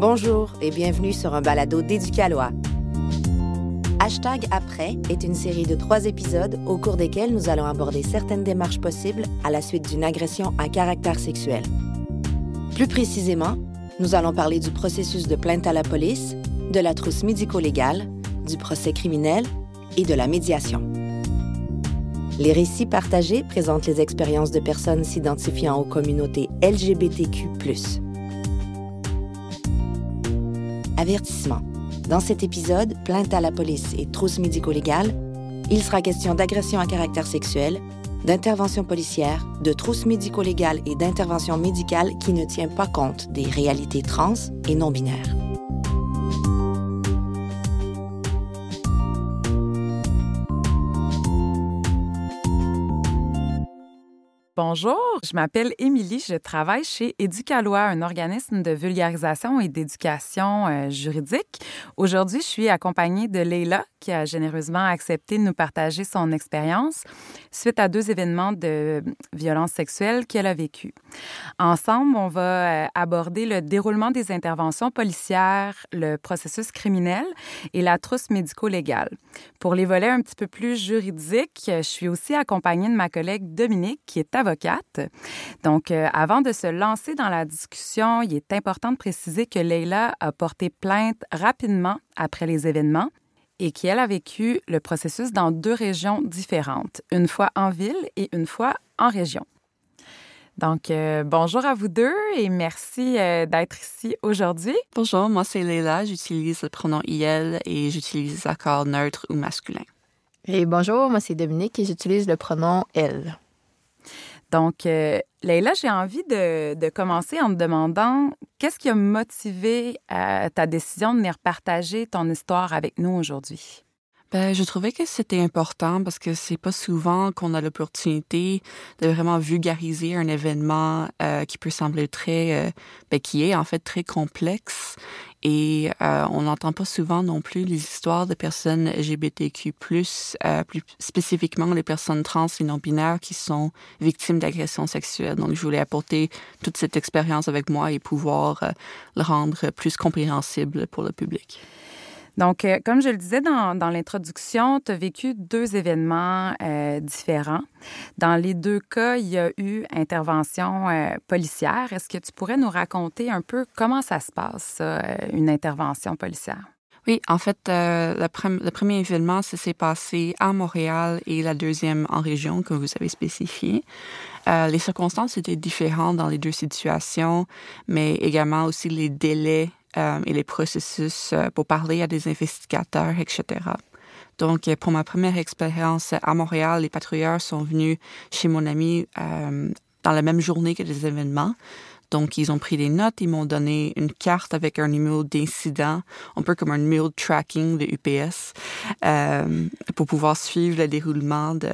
Bonjour et bienvenue sur un balado d'Éducalois. Hashtag Après est une série de trois épisodes au cours desquels nous allons aborder certaines démarches possibles à la suite d'une agression à caractère sexuel. Plus précisément, nous allons parler du processus de plainte à la police, de la trousse médico-légale, du procès criminel et de la médiation. Les récits partagés présentent les expériences de personnes s'identifiant aux communautés LGBTQ. Avertissement. Dans cet épisode, plainte à la police et trousse médico-légale, il sera question d'agression à caractère sexuel, d'intervention policière, de trousse médico-légale et d'intervention médicale qui ne tient pas compte des réalités trans et non binaires. Bonjour, je m'appelle Émilie, je travaille chez Éducalois, un organisme de vulgarisation et d'éducation euh, juridique. Aujourd'hui, je suis accompagnée de Leila, qui a généreusement accepté de nous partager son expérience suite à deux événements de violence sexuelle qu'elle a vécu. Ensemble, on va euh, aborder le déroulement des interventions policières, le processus criminel et la trousse médico-légale. Pour les volets un petit peu plus juridiques, je suis aussi accompagnée de ma collègue Dominique, qui est avocate donc, euh, avant de se lancer dans la discussion, il est important de préciser que Leila a porté plainte rapidement après les événements et qu'elle a vécu le processus dans deux régions différentes, une fois en ville et une fois en région. Donc, euh, bonjour à vous deux et merci euh, d'être ici aujourd'hui. Bonjour, moi c'est Leila, j'utilise le pronom IL et j'utilise l'accord neutre ou masculin. Et bonjour, moi c'est Dominique et j'utilise le pronom elle. Donc, euh, Leïla, j'ai envie de, commencer en te demandant qu'est-ce qui a motivé euh, ta décision de venir partager ton histoire avec nous aujourd'hui? Ben, je trouvais que c'était important parce que c'est pas souvent qu'on a l'opportunité de vraiment vulgariser un événement euh, qui peut sembler très, euh, ben, qui est en fait très complexe et euh, on n'entend pas souvent non plus les histoires de personnes LGBTQ+, euh, plus spécifiquement les personnes trans et non-binaires qui sont victimes d'agressions sexuelles. Donc, je voulais apporter toute cette expérience avec moi et pouvoir euh, le rendre plus compréhensible pour le public. Donc, euh, comme je le disais dans, l'introduction, tu as vécu deux événements euh, différents. Dans les deux cas, il y a eu intervention euh, policière. Est-ce que tu pourrais nous raconter un peu comment ça se passe, une intervention policière? Oui, en fait, le, premier événement, s'est passé à Montréal et la deuxième en région, comme vous avez spécifié. les circonstances étaient différentes dans les deux situations, mais également aussi les délais euh, et les processus euh, pour parler à des investigateurs, etc. Donc, euh, pour ma première expérience à Montréal, les patrouilleurs sont venus chez mon ami dans la même journée que les événements. Donc, ils ont pris des notes, ils m'ont donné une carte avec un numéro d'incident, un peu comme un numéro de tracking de UPS, euh, pour pouvoir suivre le déroulement de,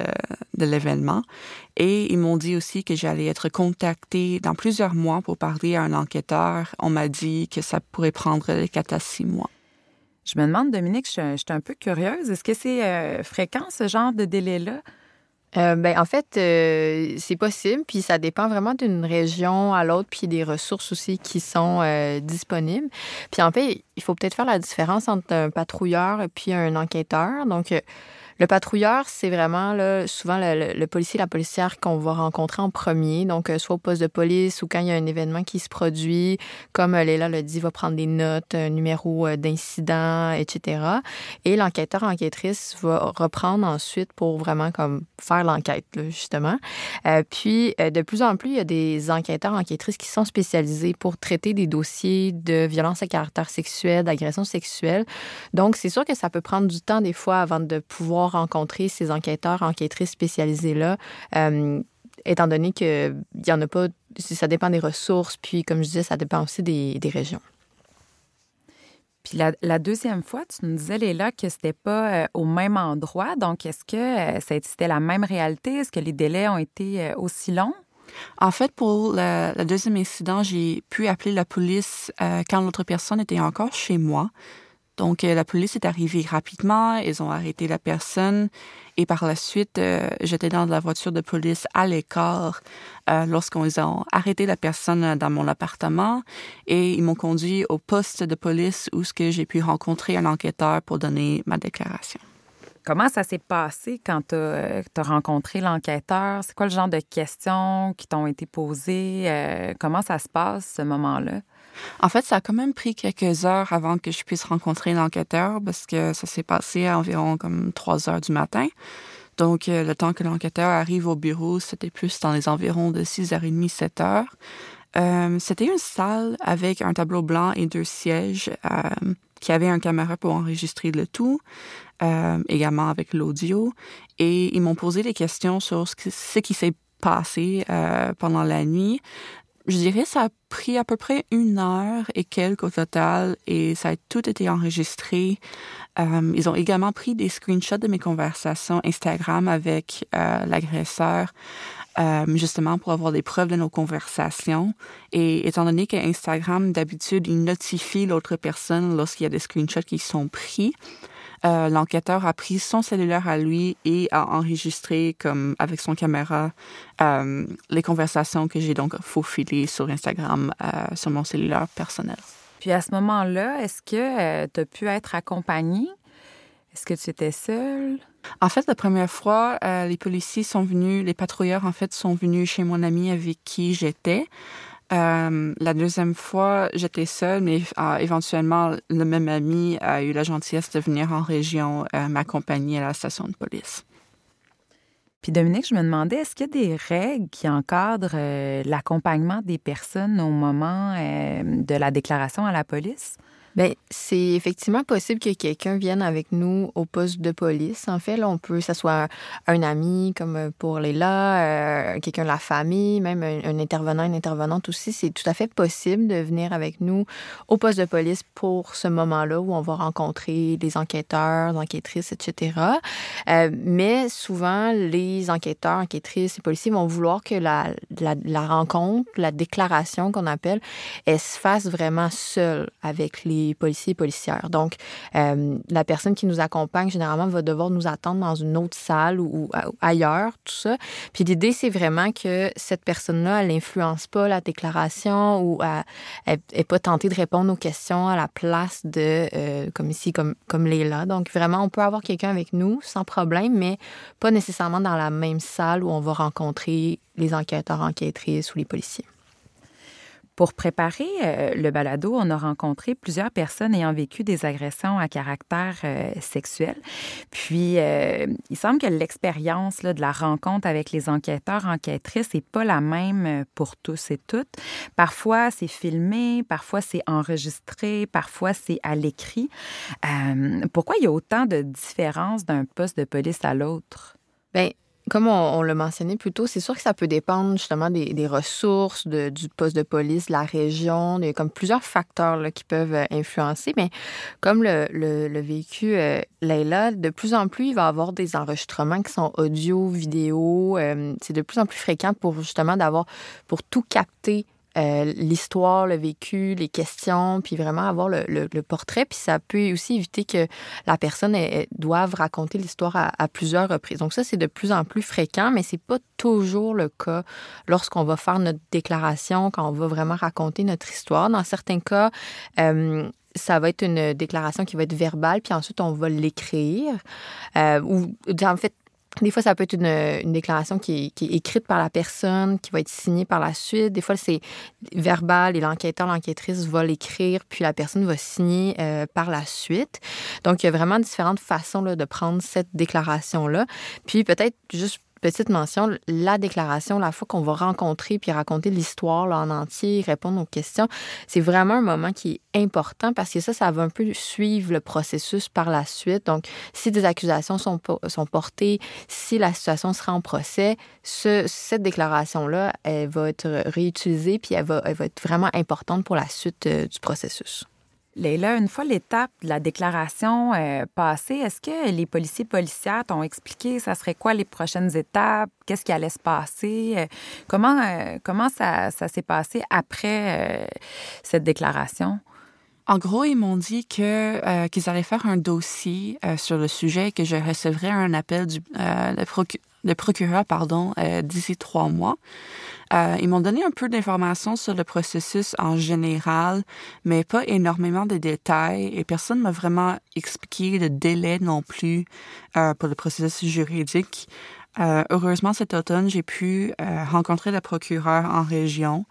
l'événement. Et ils m'ont dit aussi que j'allais être contactée dans plusieurs mois pour parler à un enquêteur. On m'a dit que ça pourrait prendre 4 à 6 mois. Je me demande, Dominique, je, suis un peu curieuse. Est-ce que c'est euh, fréquent, ce genre de délai-là? Euh, ben, en fait, euh, c'est possible, puis ça dépend vraiment d'une région à l'autre, puis des ressources aussi qui sont euh, disponibles. Puis en fait, il faut peut-être faire la différence entre un patrouilleur puis un enquêteur. Donc, le patrouilleur, c'est vraiment là, souvent le, policier, la policière qu'on va rencontrer en premier. Donc, euh, soit au poste de police ou quand il y a un événement qui se produit, comme euh, Léla le dit, va prendre des notes, un numéro euh, d'incident, etc. Et l'enquêteur, enquêtrice va reprendre ensuite pour vraiment comme faire l'enquête, justement. puis, de plus en plus, il y a des enquêteurs, enquêtrices qui sont spécialisés pour traiter des dossiers de violence à caractère sexuel, d'agression sexuelle. Donc, c'est sûr que ça peut prendre du temps des fois avant de pouvoir rencontrer ces enquêteurs, enquêtrices spécialisés-là, euh, étant donné qu'il n'y en a pas, ça dépend des ressources, puis comme je disais, ça dépend aussi des, régions. Puis la, deuxième fois, tu nous disais, Léla, que c'était pas euh, au même endroit. Donc, est-ce que euh, c'était la même réalité? Est-ce que les délais ont été aussi longs? En fait, pour le, deuxième incident, j'ai pu appeler la police quand l'autre personne était encore chez moi. Donc, la police est arrivée rapidement, ils ont arrêté la personne et par la suite, j'étais dans la voiture de police à l'écart lorsqu'ils ont arrêté la personne dans mon appartement et ils m'ont conduit au poste de police où ce que j'ai pu rencontrer un enquêteur pour donner ma déclaration. Comment ça s'est passé quand tu as, rencontré l'enquêteur? C'est quoi le genre de questions qui t'ont été posées? Euh, comment ça se passe, ce moment-là? En fait, ça a quand même pris quelques heures avant que je puisse rencontrer l'enquêteur parce que ça s'est passé à environ comme 3 heures du matin. Donc, euh, le temps que l'enquêteur arrive au bureau, c'était plus dans les environs de 6h30, 7 heures. Euh, c'était une salle avec un tableau blanc et deux sièges qui avait un caméra pour enregistrer le tout, euh, également avec l'audio. Et ils m'ont posé des questions sur ce, qui s'est passé euh, pendant la nuit. Je dirais ça a pris à peu près une heure et quelques au total et ça a tout été enregistré. Euh, ils ont également pris des screenshots de mes conversations Instagram avec l'agresseur. Euh, justement pour avoir des preuves de nos conversations. Et étant donné qu'Instagram, d'habitude, il notifie l'autre personne lorsqu'il y a des screenshots qui sont pris, euh, l'enquêteur a pris son cellulaire à lui et a enregistré comme avec son caméra euh, les conversations que j'ai donc faufilées sur Instagram sur mon cellulaire personnel. Puis à ce moment-là, est-ce que tu as pu être accompagné? Est-ce que tu étais seule? En fait, la première fois, euh, les policiers sont venus, les patrouilleurs, en fait, sont venus chez mon ami avec qui j'étais. Euh, la deuxième fois, j'étais seule, mais euh, éventuellement, le même ami a eu la gentillesse de venir en région m'accompagner à la station de police. Puis Dominique, je me demandais, est-ce qu'il y a des règles qui encadrent l'accompagnement des personnes au moment de la déclaration à la police? Bien, c'est effectivement possible que quelqu'un vienne avec nous au poste de police. En fait, là, on peut, que ce soit un ami, comme euh, pour Léla, euh, quelqu'un de la famille, même un, intervenant, une intervenante aussi. C'est tout à fait possible de venir avec nous au poste de police pour ce moment-là où on va rencontrer les enquêteurs, les enquêtrices, etc. Euh, mais souvent, les enquêteurs, enquêtrices et policiers vont vouloir que la, la, la rencontre, la déclaration qu'on appelle, elle se fasse vraiment seule avec les policiers Donc, euh, la personne qui nous accompagne, généralement, va devoir nous attendre dans une autre salle ou, ailleurs, tout ça. Puis l'idée, c'est vraiment que cette personne-là, elle n'influence pas la déclaration ou elle n'est pas tentée de répondre aux questions à la place de, euh, comme ici, comme, comme Léla. Donc, vraiment, on peut avoir quelqu'un avec nous sans problème, mais pas nécessairement dans la même salle où on va rencontrer les enquêteurs, enquêtrices ou les policiers. Pour préparer euh, le balado, on a rencontré plusieurs personnes ayant vécu des agressions à caractère euh, sexuel. Puis, euh, il semble que l'expérience de la rencontre avec les enquêteurs, enquêtrices n'est pas la même pour tous et toutes. Parfois, c'est filmé, parfois, c'est enregistré, parfois, c'est à l'écrit. pourquoi il y a autant de différences d'un poste de police à l'autre? Bien, comme on, l'a mentionné plus tôt, c'est sûr que ça peut dépendre justement des, ressources, du poste de police, de la région. A comme plusieurs facteurs qui peuvent euh, influencer. Mais comme le, vécu euh, Leila, de plus en plus, il va y avoir des enregistrements qui sont audio, vidéo. Euh, c'est de plus en plus fréquent pour justement d'avoir, pour tout capter euh, l'histoire, le vécu, les questions, puis vraiment avoir le, portrait. Puis ça peut aussi éviter que la personne doive raconter l'histoire à, plusieurs reprises. Donc ça, c'est de plus en plus fréquent, mais c'est pas toujours le cas lorsqu'on va faire notre déclaration, quand on va vraiment raconter notre histoire. Dans certains cas, euh, ça va être une déclaration qui va être verbale, puis ensuite on va l'écrire. Euh, ou en fait, des fois, ça peut être une, déclaration qui est, écrite par la personne, qui va être signée par la suite. Des fois, c'est verbal et l'enquêteur, l'enquêtrice va l'écrire, puis la personne va signer euh, par la suite. Donc, il y a vraiment différentes façons de prendre cette déclaration-là. Puis peut-être juste petite mention, la déclaration, la fois qu'on va rencontrer puis raconter l'histoire en entier, répondre aux questions, c'est vraiment un moment qui est important parce que ça, ça va un peu suivre le processus par la suite. Donc, si des accusations sont, portées, si la situation sera en procès, ce, cette déclaration-là, elle va être réutilisée puis elle va, elle va être vraiment importante pour la suite euh, du processus. Léla, une fois l'étape de la déclaration euh, passée, est-ce que les policiers policières t'ont expliqué ça serait quoi les prochaines étapes, qu'est-ce qui allait se passer, euh, comment, euh, ça, s'est passé après cette déclaration? En gros, ils m'ont dit que qu'ils allaient faire un dossier sur le sujet et que je recevrais un appel du procureur pardon d'ici trois mois. Ils m'ont donné un peu d'informations sur le processus en général, mais pas énormément de détails et personne m'a vraiment expliqué le délai non plus pour le processus juridique. Euh, heureusement, cet automne, j'ai pu euh, rencontrer le procureur en région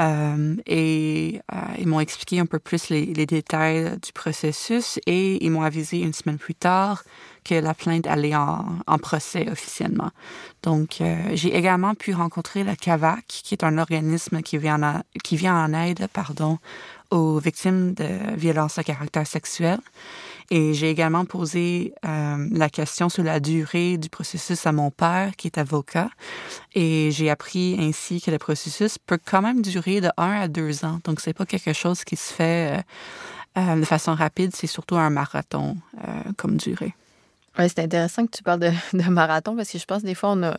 euh, et ils m'ont expliqué un peu plus les, détails du processus et ils m'ont avisé une semaine plus tard que la plainte allait en, procès officiellement. Donc, j'ai également pu rencontrer le CAVAC, qui est un organisme qui vient en, qui vient en aide pardon, aux victimes de violences à caractère sexuel. Et j'ai également posé euh, la question sur la durée du processus à mon père, qui est avocat. Et j'ai appris ainsi que le processus peut quand même durer de un à deux ans. Donc, c'est pas quelque chose qui se fait euh, euh, de façon rapide. C'est surtout un marathon comme durée. Oui, c'est intéressant que tu parles de, marathon parce que je pense que des fois, on a,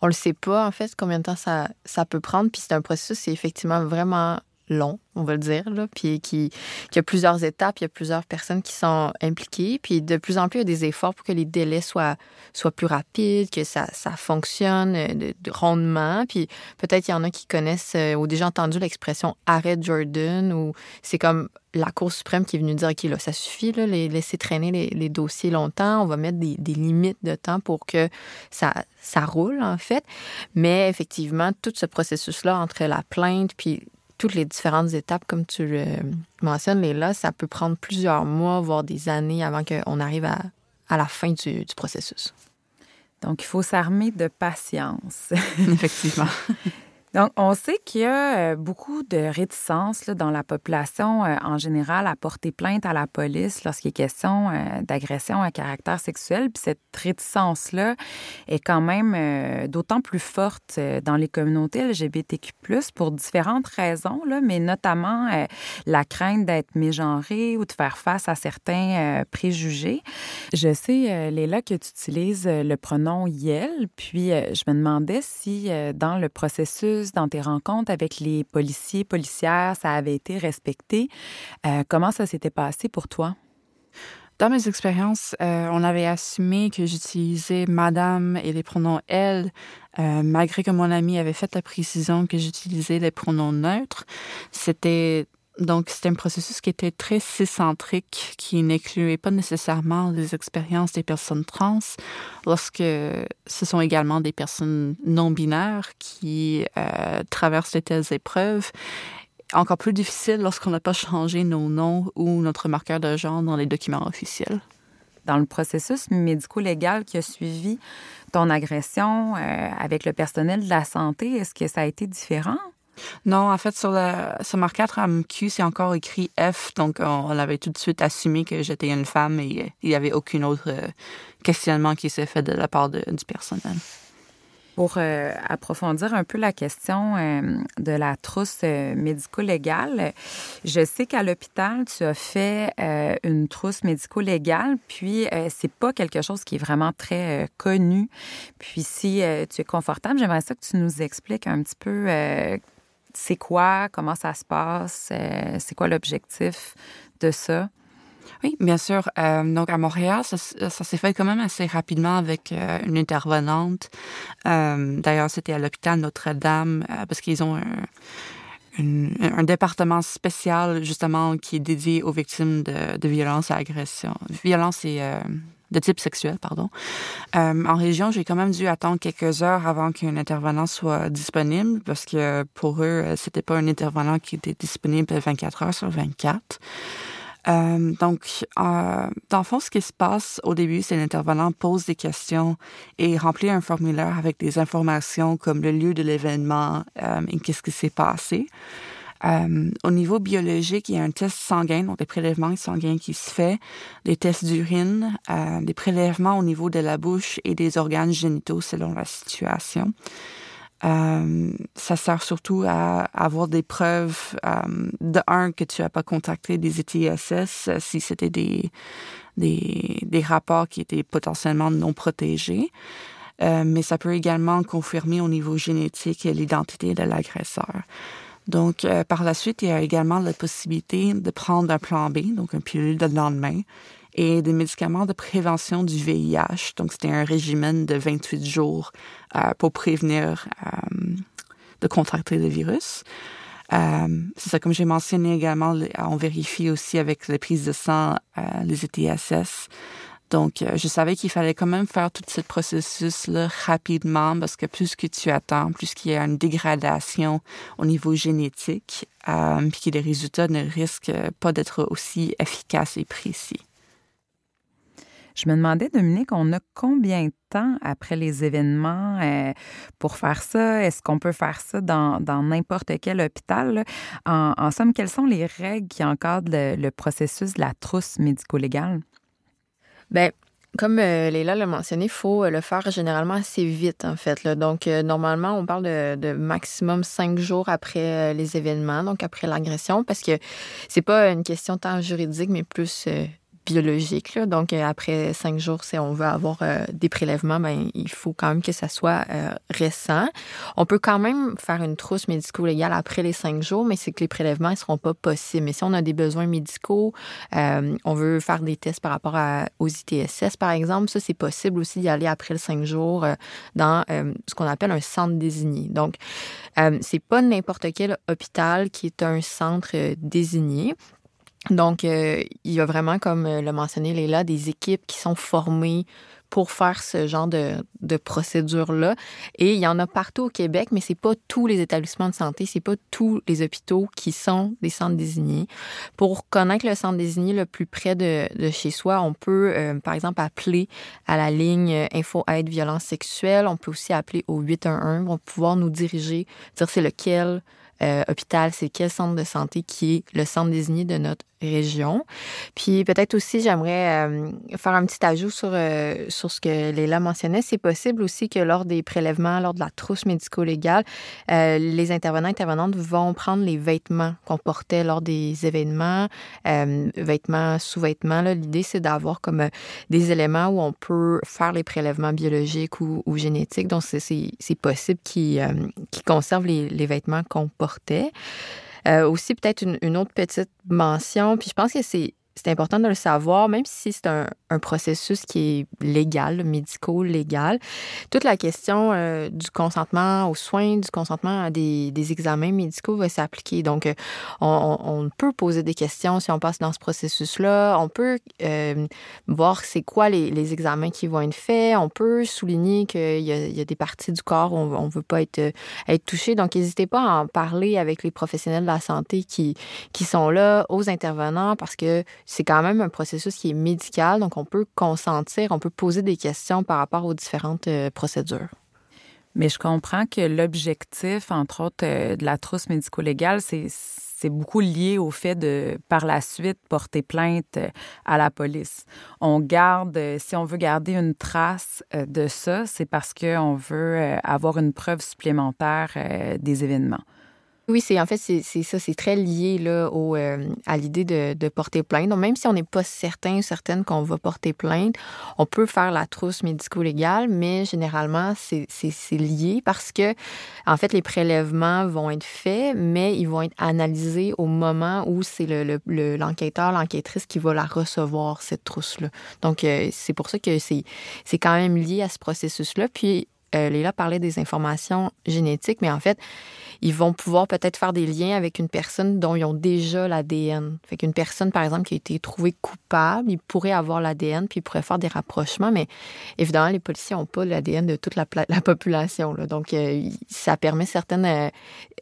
on le sait pas, en fait, combien de temps ça, ça peut prendre. Puis c'est un processus, c'est effectivement vraiment long, on va le dire, là, puis qui, qui a plusieurs étapes, il y a plusieurs personnes qui sont impliquées, puis de plus en plus, il y a des efforts pour que les délais soient, soient plus rapides, que ça, ça fonctionne euh, de, rondement, puis peut-être il y en a qui connaissent euh, ou déjà entendu l'expression « arrêt Jordan », ou c'est comme la Cour suprême qui est venue dire, OK, là, ça suffit, là, les, laisser traîner les, les, dossiers longtemps, on va mettre des, des, limites de temps pour que ça, ça roule, en fait. Mais effectivement, tout ce processus-là entre la plainte puis toutes les différentes étapes, comme tu le mentionnes, Léla, ça peut prendre plusieurs mois, voire des années avant qu'on arrive à, à, la fin du, du processus. Donc, il faut s'armer de patience. Effectivement. Donc, on sait qu'il y a euh, beaucoup de réticence dans la population euh, en général à porter plainte à la police lorsqu'il est question euh, d'agression à caractère sexuel. Puis cette réticence-là est quand même d'autant plus forte dans les communautés LGBTQ+, pour différentes raisons, là, mais notamment la crainte d'être mégenré ou de faire face à certains préjugés. Je sais, Léla, que tu utilises le pronom « yel », puis je me demandais si dans le processus dans tes rencontres avec les policiers, policières, ça avait été respecté. Euh, comment ça s'était passé pour toi? Dans mes expériences, euh, on avait assumé que j'utilisais madame et les pronoms elle, euh, malgré que mon ami avait fait la précision que j'utilisais les pronoms neutres. C'était donc, c'était un processus qui était très ciscentrique, qui n'incluait pas nécessairement les expériences des personnes trans, lorsque ce sont également des personnes non binaires qui euh, traversent de telles épreuves. Encore plus difficile lorsqu'on n'a pas changé nos noms ou notre marqueur de genre dans les documents officiels. Dans le processus médico-légal qui a suivi ton agression euh, avec le personnel de la santé, est-ce que ça a été différent? Non, en fait, sur, le, sur ma carte c'est encore écrit F, donc on, avait tout de suite assumé que j'étais une femme et il n'y avait aucun autre euh, questionnement qui s'est fait de la part du personnel. Pour euh, approfondir un peu la question euh, de la trousse médico-légale, je sais qu'à l'hôpital, tu as fait une trousse médico-légale, puis c'est pas quelque chose qui est vraiment très connu. Puis si tu es confortable, j'aimerais ça que tu nous expliques un petit peu c'est quoi, comment ça se passe, euh, c'est quoi l'objectif de ça? Oui, bien sûr. Euh, donc à Montréal, ça, s'est fait quand même assez rapidement avec euh, une intervenante. D'ailleurs, c'était à l'hôpital Notre-Dame parce qu'ils ont un, département spécial justement qui est dédié aux victimes de, de violence et agression, violence et de type sexuel, pardon. Euh, en région, j'ai quand même dû attendre quelques heures avant qu'un intervenant soit disponible parce que pour eux, euh, c'était pas un intervenant qui était disponible 24 heures sur 24. Euh, donc, euh, dans le fond, ce qui se passe au début, c'est l'intervenant pose des questions et remplit un formulaire avec des informations comme le lieu de l'événement euh, et qu'est-ce qui s'est passé. Euh, au niveau biologique, il y a un test sanguin, donc des prélèvements sanguins qui se fait, des tests d'urine, euh, des prélèvements au niveau de la bouche et des organes génitaux selon la situation. Euh, ça sert surtout à, avoir des preuves euh, de un que tu n'as pas contacté des ETSS euh, si c'était des, des, des rapports qui étaient potentiellement non protégés. Euh, mais ça peut également confirmer au niveau génétique l'identité de l'agresseur. Donc, par la suite, il y a également la possibilité de prendre un plan B, donc un pilule de lendemain, et des médicaments de prévention du VIH. Donc, c'était un régime de 28 jours pour prévenir de contracter le virus. Euh, c'est ça, comme j'ai mentionné également, on vérifie aussi avec les prises de sang euh, les ETSS. Donc, euh, je savais qu'il fallait quand même faire tout ce processus-là rapidement parce que plus que tu attends, plus qu'il y a une dégradation au niveau génétique, puis que les résultats ne risquent pas d'être aussi efficaces et précis. Je me demandais, Dominique, on a combien de temps après les événements euh, pour faire ça? Est-ce qu'on peut faire ça dans n'importe quel hôpital? En, somme, quelles sont les règles qui encadrent le, processus de la trousse médico-légale? Bien, comme euh, Léla l'a mentionné, il faut le faire généralement assez vite, en fait. Donc, euh, normalement, on parle de, maximum cinq jours après les événements, donc après l'agression, parce que c'est pas une question tant juridique, mais plus biologique. Donc, euh, après cinq jours, si on veut avoir euh, des prélèvements, ben, il faut quand même que ça soit euh, récent. On peut quand même faire une trousse médico-légale après les cinq jours, mais c'est que les prélèvements ne seront pas possibles. Mais si on a des besoins médicaux, on veut faire des tests par rapport aux ITSS, par exemple, ça, c'est possible aussi d'y aller après les cinq jours dans ce qu'on appelle un centre désigné. Donc, c'est pas n'importe quel hôpital qui est un centre désigné. Donc, euh, il y a vraiment, comme euh, l'a mentionné Léla, des équipes qui sont formées pour faire ce genre de, procédure-là. Et il y en a partout au Québec, mais c'est pas tous les établissements de santé, c'est pas tous les hôpitaux qui sont des centres désignés. Pour connaître le centre désigné le plus près de, chez soi, on peut, euh, par exemple, appeler à la ligne Info Aide Violence Sexuelle. On peut aussi appeler au 811 pour pouvoir nous diriger, dire c'est lequel hôpital, c'est quel centre de santé qui est le centre désigné de notre région. Puis peut-être aussi, j'aimerais euh, faire un petit ajout sur, euh, sur ce que Léla mentionnait. C'est possible aussi que lors des prélèvements, lors de la trousse médico-légale, les intervenants intervenantes vont prendre les vêtements qu'on portait lors des événements, vêtements, sous-vêtements. L'idée, c'est d'avoir comme des éléments où on peut faire les prélèvements biologiques ou, génétiques. Donc, c'est possible qu'ils conservent les, vêtements qu'on porte euh, aussi, peut-être une, autre petite mention, puis je pense que c'est c'est important de le savoir, même si c'est un, processus qui est légal, médico-légal. Toute la question euh, du consentement aux soins, du consentement à des, examens médicaux va s'appliquer. Donc, euh, on, peut poser des questions si on passe dans ce processus-là. On peut euh, voir c'est quoi les, examens qui vont être faits. On peut souligner qu'il y, a des parties du corps où on ne veut pas être, être touché. Donc, n'hésitez pas à en parler avec les professionnels de la santé qui, qui sont là, aux intervenants, parce que c'est quand même un processus qui est médical, donc on peut consentir, on peut poser des questions par rapport aux différentes euh, procédures. Mais je comprends que l'objectif, entre autres, euh, de la trousse médico-légale, c'est beaucoup lié au fait de, par la suite, porter plainte euh, à la police. On garde, si on veut garder une trace de ça, c'est parce qu'on veut avoir une preuve supplémentaire des événements. Oui, c'est en fait c'est ça, c'est très lié euh, à l'idée de, porter plainte. Donc même si on n'est pas certain ou certaine qu'on va porter plainte, on peut faire la trousse médico-légale, mais généralement c'est lié parce que en fait les prélèvements vont être faits, mais ils vont être analysés au moment où c'est l'enquêteur, le, le, l'enquêtrice qui va la recevoir cette trousse-là. Donc euh, c'est pour ça que c'est quand même lié à ce processus-là. Puis euh, Léla parlait des informations génétiques, mais en fait, ils vont pouvoir peut-être faire des liens avec une personne dont ils ont déjà l'ADN. Fait qu'une personne, par exemple, qui a été trouvée coupable, il pourrait avoir l'ADN, puis il pourrait faire des rapprochements, mais évidemment, les policiers n'ont pas l'ADN de toute la, population. Donc, euh, ça permet certaines...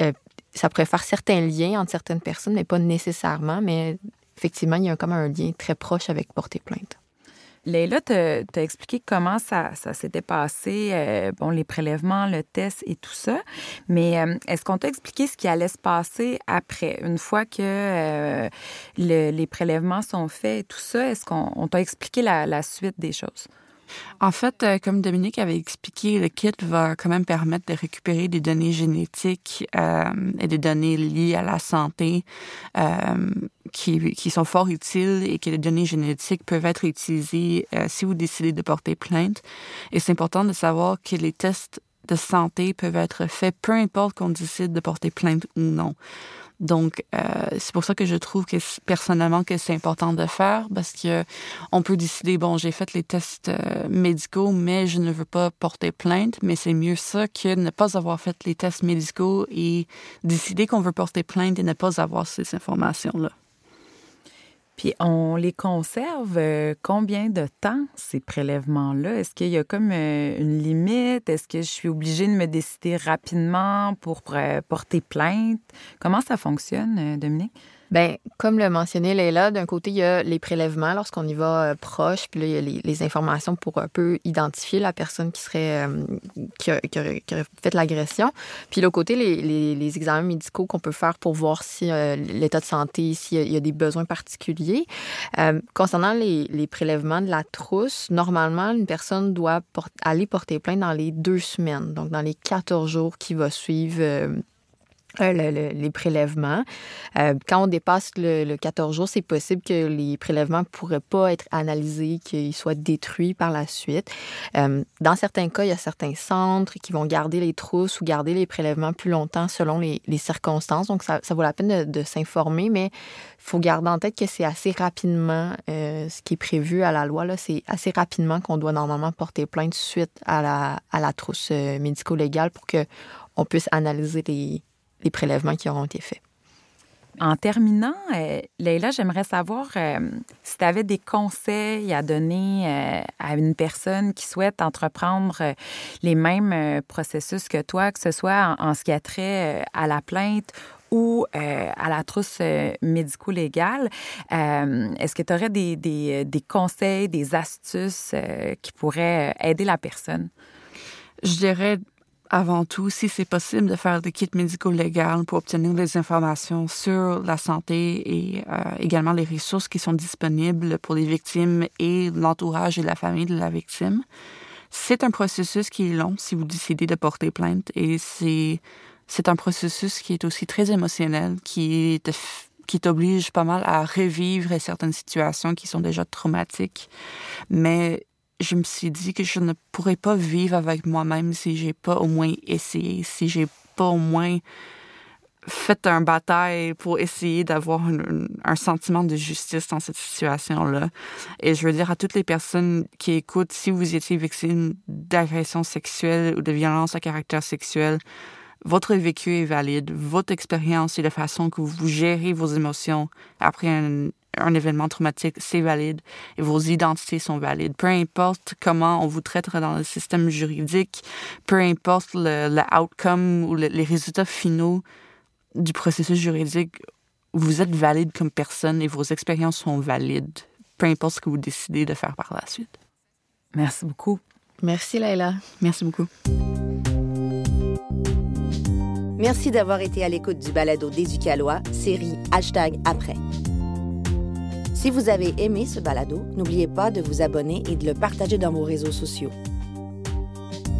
Euh, ça pourrait faire certains liens entre certaines personnes, mais pas nécessairement, mais effectivement, il y a comme un lien très proche avec porter plainte. Leila t'as expliqué comment ça, s'était passé, euh, bon, les prélèvements, le test et tout ça. Mais euh, est-ce qu'on t'a expliqué ce qui allait se passer après, une fois que euh, les prélèvements sont faits et tout ça? Est-ce qu'on t'a expliqué la suite des choses? En fait, euh, comme Dominique avait expliqué, le kit va quand même permettre de récupérer des données génétiques euh, et des données liées à la santé euh, qui, qui, sont fort utiles et que les données génétiques peuvent être utilisées si vous décidez de porter plainte. Et c'est important de savoir que les tests de santé peuvent être faits peu importe qu'on décide de porter plainte ou non. Donc, euh, c'est pour ça que je trouve que personnellement que c'est important de faire parce que on peut décider bon, j'ai fait les tests euh, médicaux, mais je ne veux pas porter plainte. Mais c'est mieux ça que ne pas avoir fait les tests médicaux et décider qu'on veut porter plainte et ne pas avoir ces informations là. Puis on les conserve euh, combien de temps, ces prélèvements-là? Est-ce qu'il y a comme euh, une limite? Est-ce que je suis obligée de me décider rapidement pour euh, porter plainte? Comment ça fonctionne, Dominique? Bien, comme le mentionnait Leila, d'un côté, il y a les prélèvements lorsqu'on y va euh, proche, puis là, il y a les, informations pour un peu identifier la personne qui serait euh, qui, a, fait l'agression. Puis l'autre côté, les, examens médicaux qu'on peut faire pour voir si euh, l'état de santé, s'il y, a des besoins particuliers. concernant les, les, prélèvements de la trousse, normalement, une personne doit aller porter plainte dans les deux semaines, donc dans les 14 jours qui vont suivre euh, les prélèvements. Euh, quand on dépasse le, 14 jours, c'est possible que les prélèvements ne pourraient pas être analysés, qu'ils soient détruits par la suite. Euh, dans certains cas, il y a certains centres qui vont garder les trousses ou garder les prélèvements plus longtemps selon les, circonstances. Donc, ça, vaut la peine de, s'informer, mais il faut garder en tête que c'est assez rapidement, ce qui est prévu à la loi, c'est assez rapidement qu'on doit normalement porter plainte suite à la, à la trousse médico-légale pour qu'on puisse analyser les, les prélèvements qui auront été faits. En terminant, euh, Leïla, j'aimerais savoir euh, si tu avais des conseils à donner euh, à une personne qui souhaite entreprendre les mêmes processus que toi, que ce soit en, ce qui a trait à la plainte ou à la trousse médico-légale. Est-ce que tu aurais des, des, des, conseils, des astuces qui pourraient aider la personne? Je dirais avant tout, si c'est possible, de faire des kits médicaux légaux pour obtenir des informations sur la santé et euh, également les ressources qui sont disponibles pour les victimes et l'entourage et la famille de la victime. C'est un processus qui est long si vous décidez de porter plainte et c'est c'est un processus qui est aussi très émotionnel, qui qui t'oblige pas mal à revivre certaines situations qui sont déjà traumatiques. Mais je me suis dit que je ne pourrais pas vivre avec moi-même si j'ai pas au moins essayé, si j'ai pas au moins fait un bataille pour essayer d'avoir un, sentiment de justice dans cette situation-là. Et je veux dire à toutes les personnes qui écoutent, si vous étiez victime d'agression sexuelle ou de violence à caractère sexuel, votre vécu est valide, votre expérience et la façon que vous gérez vos émotions après un, un événement traumatique, c'est valide et vos identités sont valides. Peu importe comment on vous traitera dans le système juridique, peu importe le, le outcome ou les résultats finaux du processus juridique, vous êtes valide comme personne et vos expériences sont valides, peu importe ce que vous décidez de faire par la suite. Merci beaucoup. Merci Laila. Merci beaucoup. Merci d'avoir été à l'écoute du balado d'Éducalois, série Hashtag Après. Si vous avez aimé ce balado, n'oubliez pas de vous abonner et de le partager dans vos réseaux sociaux.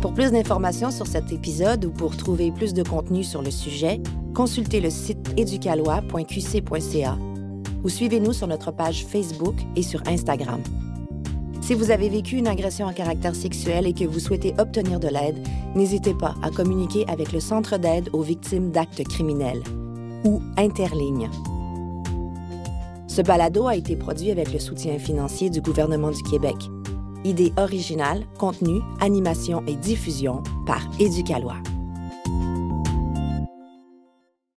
Pour plus d'informations sur cet épisode ou pour trouver plus de contenu sur le sujet, consultez le site educalois.qc.ca ou suivez-nous sur notre page Facebook et sur Instagram. Si vous avez vécu une agression à caractère sexuel et que vous souhaitez obtenir de l'aide, n'hésitez pas à communiquer avec le Centre d'aide aux victimes d'actes criminels ou Interligne ce balado a été produit avec le soutien financier du gouvernement du Québec. Idée originale, contenu, animation et diffusion par Éducalois.